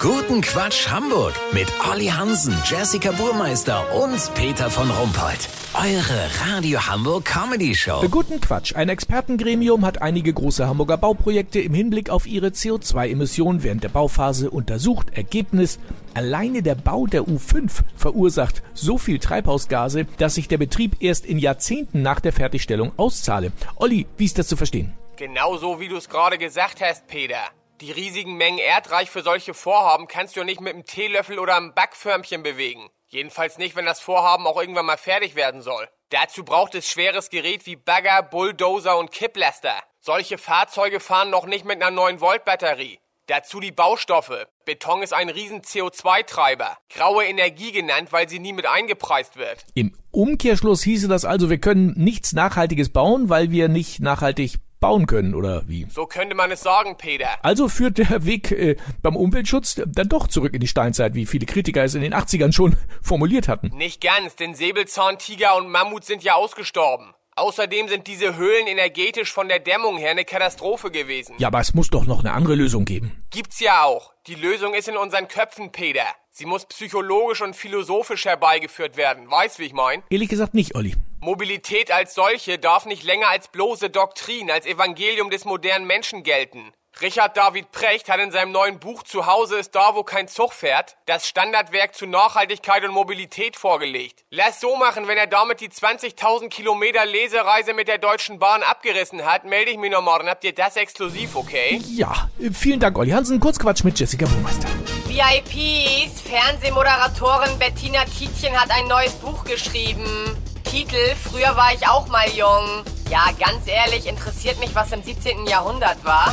Guten Quatsch Hamburg mit Olli Hansen, Jessica Burmeister und Peter von Rumpold. Eure Radio Hamburg Comedy Show. Guten Quatsch. Ein Expertengremium hat einige große Hamburger Bauprojekte im Hinblick auf ihre CO2-Emissionen während der Bauphase untersucht. Ergebnis: Alleine der Bau der U5 verursacht so viel Treibhausgase, dass sich der Betrieb erst in Jahrzehnten nach der Fertigstellung auszahle. Olli, wie ist das zu verstehen? Genau so, wie du es gerade gesagt hast, Peter. Die riesigen Mengen Erdreich für solche Vorhaben kannst du nicht mit einem Teelöffel oder einem Backförmchen bewegen. Jedenfalls nicht, wenn das Vorhaben auch irgendwann mal fertig werden soll. Dazu braucht es schweres Gerät wie Bagger, Bulldozer und Kipplaster. Solche Fahrzeuge fahren noch nicht mit einer 9-Volt-Batterie. Dazu die Baustoffe. Beton ist ein riesen CO2-Treiber. Graue Energie genannt, weil sie nie mit eingepreist wird. Im Umkehrschluss hieße das also, wir können nichts Nachhaltiges bauen, weil wir nicht nachhaltig bauen können, oder wie? So könnte man es sagen, Peter. Also führt der Weg äh, beim Umweltschutz dann doch zurück in die Steinzeit, wie viele Kritiker es in den 80ern schon formuliert hatten. Nicht ganz, denn Säbelzahntiger und Mammut sind ja ausgestorben. Außerdem sind diese Höhlen energetisch von der Dämmung her eine Katastrophe gewesen. Ja, aber es muss doch noch eine andere Lösung geben. Gibt's ja auch. Die Lösung ist in unseren Köpfen, Peter. Sie muss psychologisch und philosophisch herbeigeführt werden. Weißt, wie ich mein? Ehrlich gesagt nicht, Olli. Mobilität als solche darf nicht länger als bloße Doktrin, als Evangelium des modernen Menschen gelten. Richard David Precht hat in seinem neuen Buch Zuhause ist da, wo kein Zug fährt, das Standardwerk zu Nachhaltigkeit und Mobilität vorgelegt. Lass so machen, wenn er damit die 20.000 Kilometer Lesereise mit der Deutschen Bahn abgerissen hat, melde ich mich noch morgen. Habt ihr das exklusiv, okay? Ja, vielen Dank, Olli Hansen. Kurzquatsch mit Jessica Burmeister. VIPs, Fernsehmoderatorin Bettina Tietjen hat ein neues Buch geschrieben. Titel, früher war ich auch mal jung. Ja, ganz ehrlich, interessiert mich, was im 17. Jahrhundert war.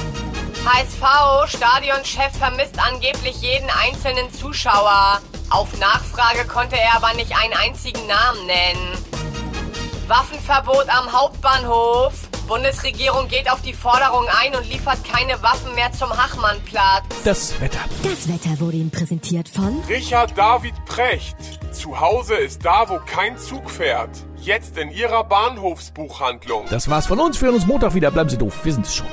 HSV, Stadionchef vermisst angeblich jeden einzelnen Zuschauer. Auf Nachfrage konnte er aber nicht einen einzigen Namen nennen. Waffenverbot am Hauptbahnhof. Bundesregierung geht auf die Forderung ein und liefert keine Waffen mehr zum Hachmannplatz. Das Wetter. Das Wetter wurde Ihnen präsentiert von Richard David Precht. Zu Hause ist da, wo kein Zug fährt. Jetzt in Ihrer Bahnhofsbuchhandlung. Das war's von uns. Wir hören uns Montag wieder. Bleiben Sie doof. Wir sind es schon.